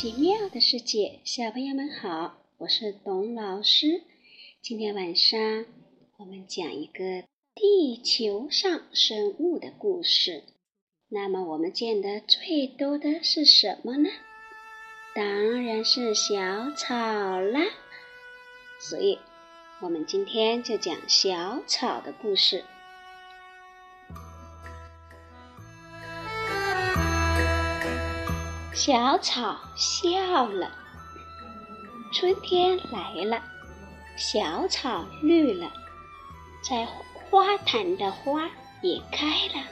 奇妙的世界，小朋友们好，我是董老师。今天晚上我们讲一个地球上生物的故事。那么我们见的最多的是什么呢？当然是小草啦。所以，我们今天就讲小草的故事。小草笑了，春天来了，小草绿了，在花坛的花也开了。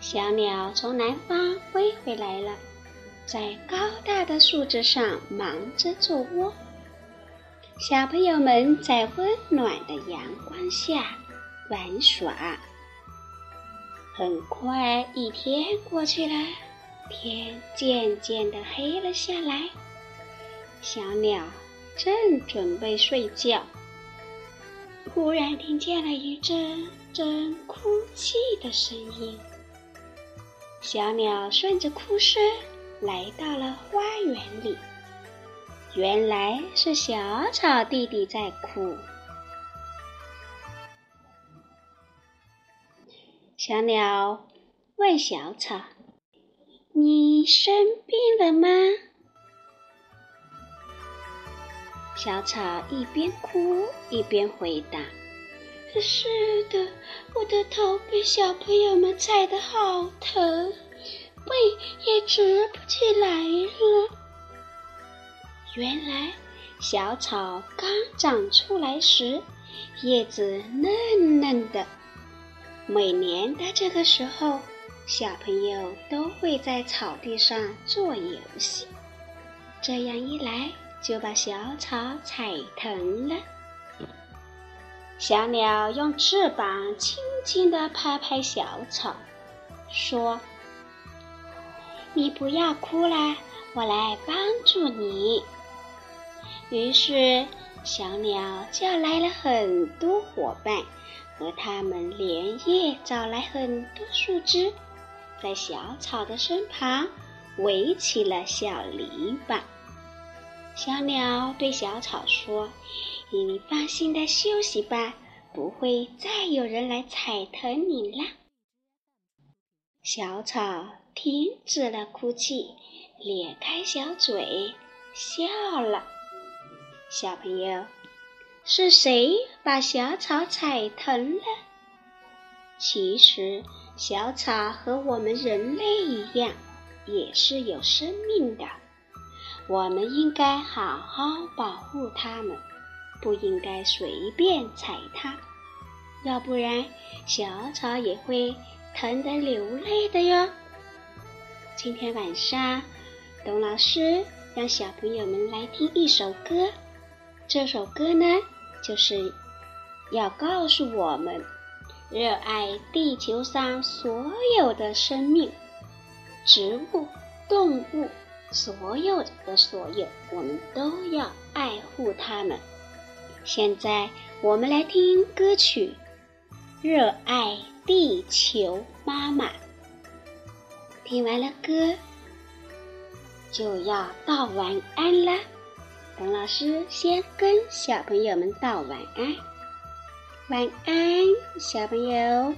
小鸟从南方飞回来了，在高大的树枝上忙着做窝。小朋友们在温暖的阳光下玩耍。很快，一天过去了。天渐渐的黑了下来，小鸟正准备睡觉，忽然听见了一阵阵哭泣的声音。小鸟顺着哭声来到了花园里，原来是小草弟弟在哭。小鸟问小草。你生病了吗？小草一边哭一边回答：“是的，我的头被小朋友们踩得好疼，背也直不起来了。”原来，小草刚长出来时，叶子嫩嫩的。每年的这个时候。小朋友都会在草地上做游戏，这样一来就把小草踩疼了。小鸟用翅膀轻轻地拍拍小草，说：“你不要哭啦，我来帮助你。”于是，小鸟叫来了很多伙伴，和他们连夜找来很多树枝。在小草的身旁围起了小篱笆。小鸟对小草说：“你放心的休息吧，不会再有人来踩疼你啦。”小草停止了哭泣，咧开小嘴笑了。小朋友，是谁把小草踩疼了？其实。小草和我们人类一样，也是有生命的。我们应该好好保护它们，不应该随便踩它，要不然小草也会疼得流泪的哟。今天晚上，董老师让小朋友们来听一首歌，这首歌呢，就是要告诉我们。热爱地球上所有的生命，植物、动物，所有的所有，我们都要爱护它们。现在，我们来听歌曲《热爱地球妈妈》。听完了歌，就要道晚安啦。董老师先跟小朋友们道晚安。晚安，小朋友。